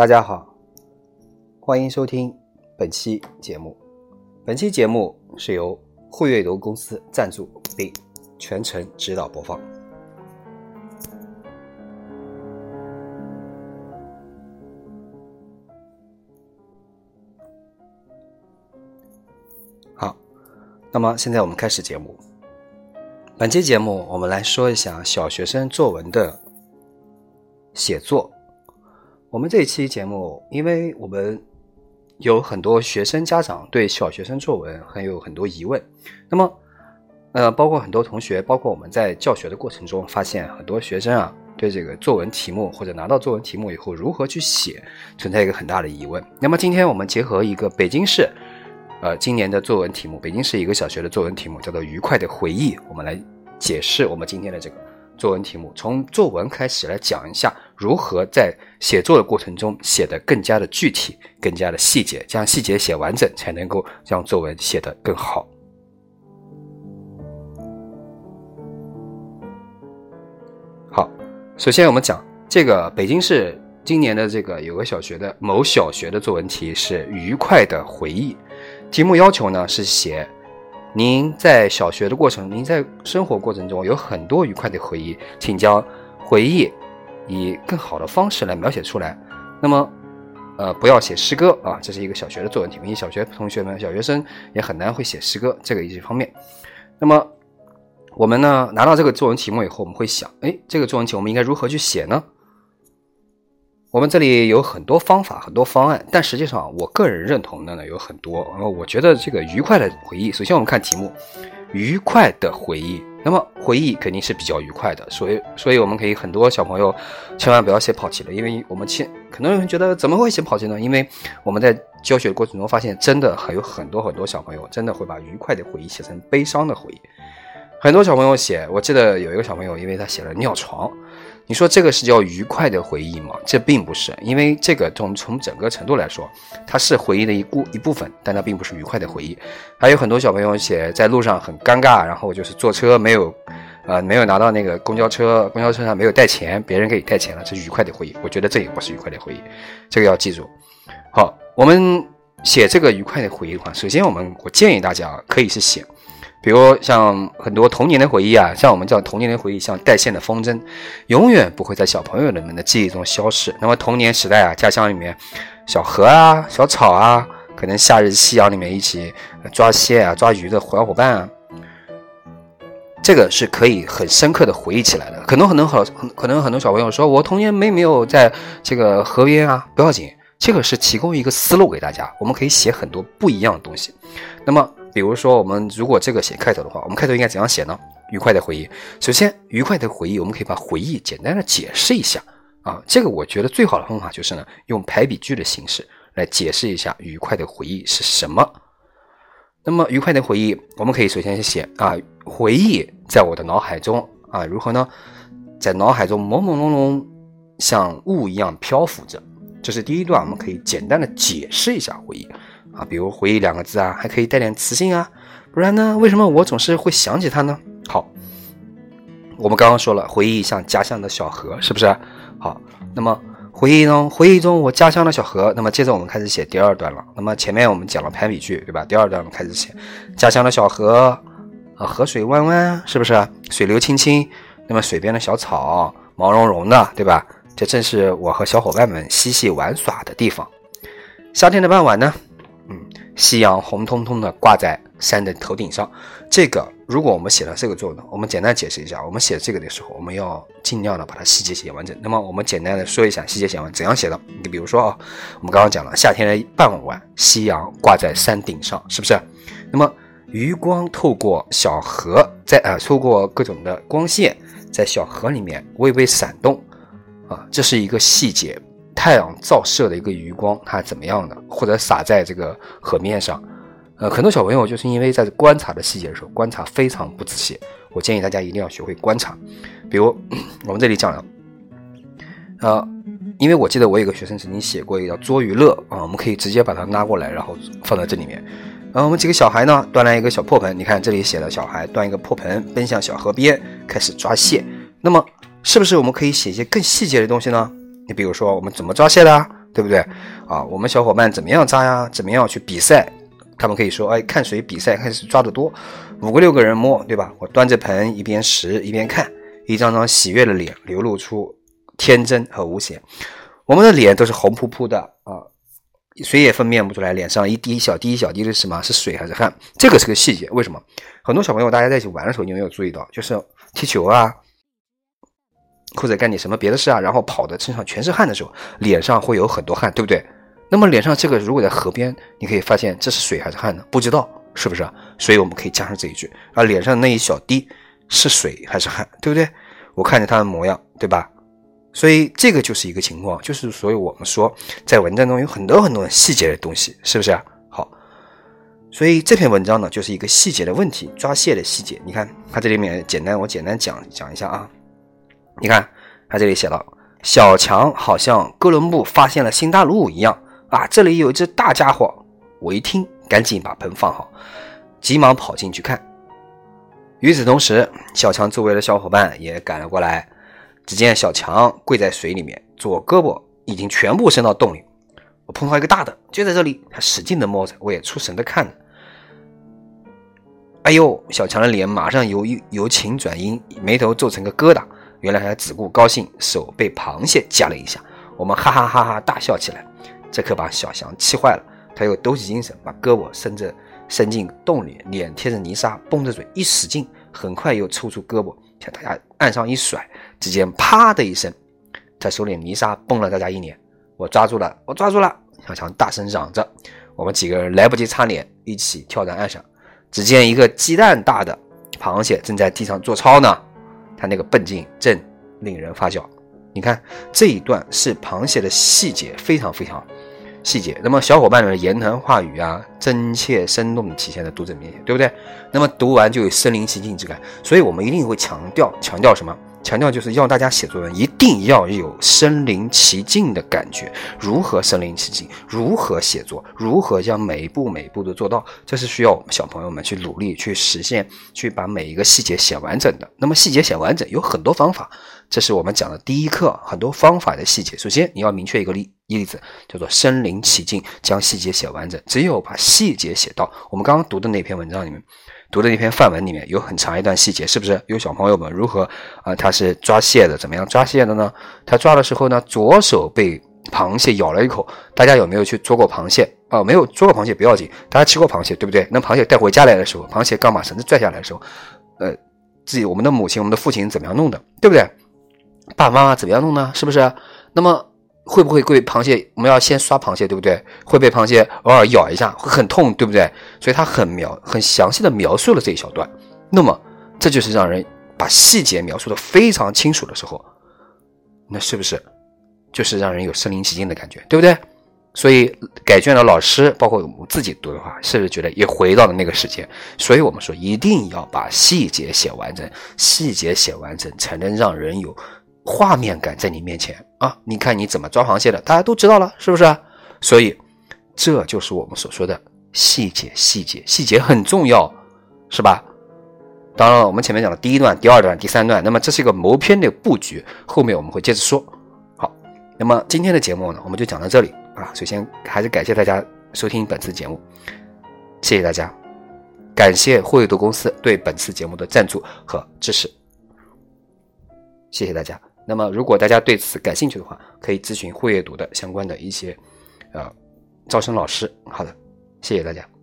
大家好，欢迎收听本期节目。本期节目是由汇阅读公司赞助并全程指导播放。好，那么现在我们开始节目。本期节目我们来说一下小学生作文的写作。我们这一期节目，因为我们有很多学生家长对小学生作文很有很多疑问，那么，呃，包括很多同学，包括我们在教学的过程中，发现很多学生啊，对这个作文题目或者拿到作文题目以后如何去写，存在一个很大的疑问。那么今天我们结合一个北京市，呃，今年的作文题目，北京市一个小学的作文题目叫做《愉快的回忆》，我们来解释我们今天的这个。作文题目从作文开始来讲一下，如何在写作的过程中写得更加的具体、更加的细节，将细节写完整，才能够让作文写得更好。好，首先我们讲这个北京市今年的这个有个小学的某小学的作文题是“愉快的回忆”，题目要求呢是写。您在小学的过程，您在生活过程中有很多愉快的回忆，请将回忆以更好的方式来描写出来。那么，呃，不要写诗歌啊，这是一个小学的作文题目。因为小学同学们、小学生也很难会写诗歌，这个一些方面。那么，我们呢拿到这个作文题目以后，我们会想，哎，这个作文题我们应该如何去写呢？我们这里有很多方法，很多方案，但实际上我个人认同的呢有很多。呃，我觉得这个愉快的回忆，首先我们看题目，愉快的回忆。那么回忆肯定是比较愉快的，所以，所以我们可以很多小朋友千万不要写跑题了，因为我们千可能有人觉得怎么会写跑题呢？因为我们在教学过程中发现，真的还有很多很多小朋友真的会把愉快的回忆写成悲伤的回忆。很多小朋友写，我记得有一个小朋友，因为他写了尿床。你说这个是叫愉快的回忆吗？这并不是，因为这个从从整个程度来说，它是回忆的一部一部分，但它并不是愉快的回忆。还有很多小朋友写在路上很尴尬，然后就是坐车没有，呃，没有拿到那个公交车，公交车上没有带钱，别人给你带钱了，这愉快的回忆。我觉得这也不是愉快的回忆，这个要记住。好，我们写这个愉快的回忆的话，首先我们我建议大家可以是写。比如像很多童年的回忆啊，像我们叫童年的回忆，像带线的风筝，永远不会在小朋友们的记忆中消失。那么童年时代啊，家乡里面小河啊、小草啊，可能夏日夕阳里面一起抓蟹啊、抓鱼的小伙伴啊，这个是可以很深刻的回忆起来的。可能很多好，可能很多小朋友说，我童年没没有在这个河边啊，不要紧，这个是提供一个思路给大家，我们可以写很多不一样的东西。那么。比如说，我们如果这个写开头的话，我们开头应该怎样写呢？愉快的回忆。首先，愉快的回忆，我们可以把回忆简单的解释一下啊。这个我觉得最好的方法就是呢，用排比句的形式来解释一下愉快的回忆是什么。那么，愉快的回忆，我们可以首先写啊，回忆在我的脑海中啊，如何呢？在脑海中朦朦胧胧，像雾一样漂浮着。这是第一段，我们可以简单的解释一下回忆。啊，比如“回忆”两个字啊，还可以带点磁性啊，不然呢，为什么我总是会想起它呢？好，我们刚刚说了，回忆像家乡的小河，是不是？好，那么回忆中，回忆中我家乡的小河，那么接着我们开始写第二段了。那么前面我们讲了排比句，对吧？第二段我们开始写家乡的小河，啊，河水弯弯，是不是？水流清清，那么水边的小草毛茸茸的，对吧？这正是我和小伙伴们嬉戏玩耍的地方。夏天的傍晚呢？夕阳红彤彤的挂在山的头顶上。这个，如果我们写了这个作文，我们简单解释一下，我们写这个的时候，我们要尽量的把它细节写完整。那么，我们简单的说一下细节写完怎样写的。你比如说啊，我们刚刚讲了夏天的傍晚，夕阳挂在山顶上，是不是？那么，余光透过小河，在啊，透过各种的光线，在小河里面微微闪动，啊，这是一个细节。太阳照射的一个余光，它怎么样的？或者洒在这个河面上，呃，很多小朋友就是因为在观察的细节的时候，观察非常不仔细。我建议大家一定要学会观察。比如 我们这里讲了，呃，因为我记得我有个学生曾经写过一个叫捉鱼乐啊，我们可以直接把它拉过来，然后放在这里面。然后我们几个小孩呢，端来一个小破盆，你看这里写的小孩端一个破盆，奔向小河边开始抓蟹。那么是不是我们可以写一些更细节的东西呢？你比如说，我们怎么抓蟹的？对不对？啊，我们小伙伴怎么样扎呀？怎么样去比赛？他们可以说，哎，看谁比赛，看谁抓得多，五个六个人摸，对吧？我端着盆一边拾一边看，一张张喜悦的脸流露出天真和无邪。我们的脸都是红扑扑的啊，谁也分辨不出来脸上一滴小滴一小滴的是什么？是水还是汗？这个是个细节。为什么？很多小朋友大家在一起玩的时候，你有没有注意到？就是踢球啊，或者干点什么别的事啊，然后跑的身上全是汗的时候，脸上会有很多汗，对不对？那么脸上这个如果在河边，你可以发现这是水还是汗呢？不知道是不是？所以我们可以加上这一句啊，脸上那一小滴是水还是汗，对不对？我看着他的模样，对吧？所以这个就是一个情况，就是所以我们说在文章中有很多很多细节的东西，是不是？好，所以这篇文章呢就是一个细节的问题，抓蟹的细节。你看它这里面简单，我简单讲讲一下啊。你看他这里写到，小强好像哥伦布发现了新大陆一样。啊，这里有一只大家伙！我一听，赶紧把盆放好，急忙跑进去看。与此同时，小强周围的小伙伴也赶了过来。只见小强跪在水里面，左胳膊已经全部伸到洞里。我碰到一个大的，就在这里。他使劲的摸着，我也出神的看着。哎呦，小强的脸马上由由晴转阴，眉头皱成个疙瘩。原来他只顾高兴，手被螃蟹夹了一下。我们哈哈哈哈大笑起来。这可把小翔气坏了，他又抖起精神，把胳膊伸着伸进洞里，脸贴着泥沙，绷着嘴一使劲，很快又抽出胳膊向大家岸上一甩，只见啪的一声，他手里泥沙崩了大家一脸。我抓住了，我抓住了！小强大声嚷着。我们几个人来不及擦脸，一起跳到岸上。只见一个鸡蛋大的螃蟹正在地上做操呢，他那个笨劲正令人发笑。你看这一段是螃蟹的细节，非常非常细节。那么小伙伴们的言谈话语啊，真切生动地体现在读者面前，对不对？那么读完就有身临其境之感。所以我们一定会强调强调什么？强调就是要大家写作文一定要有身临其境的感觉。如何身临其境？如何写作？如何将每一步每一步都做到？这是需要我们小朋友们去努力去实现，去把每一个细节写完整的。那么细节写完整有很多方法。这是我们讲的第一课，很多方法的细节。首先，你要明确一个例例子，叫做身临其境，将细节写完整。只有把细节写到，我们刚刚读的那篇文章里面，读的那篇范文里面有很长一段细节，是不是？有小朋友们如何啊？他是抓蟹的，怎么样抓蟹的呢？他抓的时候呢，左手被螃蟹咬了一口。大家有没有去捉过螃蟹啊？没有捉过螃蟹不要紧，大家吃过螃蟹对不对？那螃蟹带回家来的时候，螃蟹刚把绳子拽下来的时候，呃，自己我们的母亲、我们的父亲怎么样弄的，对不对？爸爸妈妈怎么样弄呢？是不是？那么会不会被螃蟹？我们要先刷螃蟹，对不对？会被螃蟹偶尔咬一下，会很痛，对不对？所以他很描、很详细的描述了这一小段。那么这就是让人把细节描述的非常清楚的时候，那是不是就是让人有身临其境的感觉，对不对？所以改卷的老师，包括我们自己读的话，是不是觉得也回到了那个时间？所以我们说一定要把细节写完整，细节写完整才能让人有。画面感在你面前啊！你看你怎么抓螃蟹的，大家都知道了，是不是？所以这就是我们所说的细节，细节，细节很重要，是吧？当然了，我们前面讲的第一段、第二段、第三段，那么这是一个谋篇的布局，后面我们会接着说。好，那么今天的节目呢，我们就讲到这里啊。首先还是感谢大家收听本次节目，谢谢大家，感谢会读公司对本次节目的赞助和支持，谢谢大家。那么，如果大家对此感兴趣的话，可以咨询会阅读的相关的一些，呃，招生老师。好的，谢谢大家。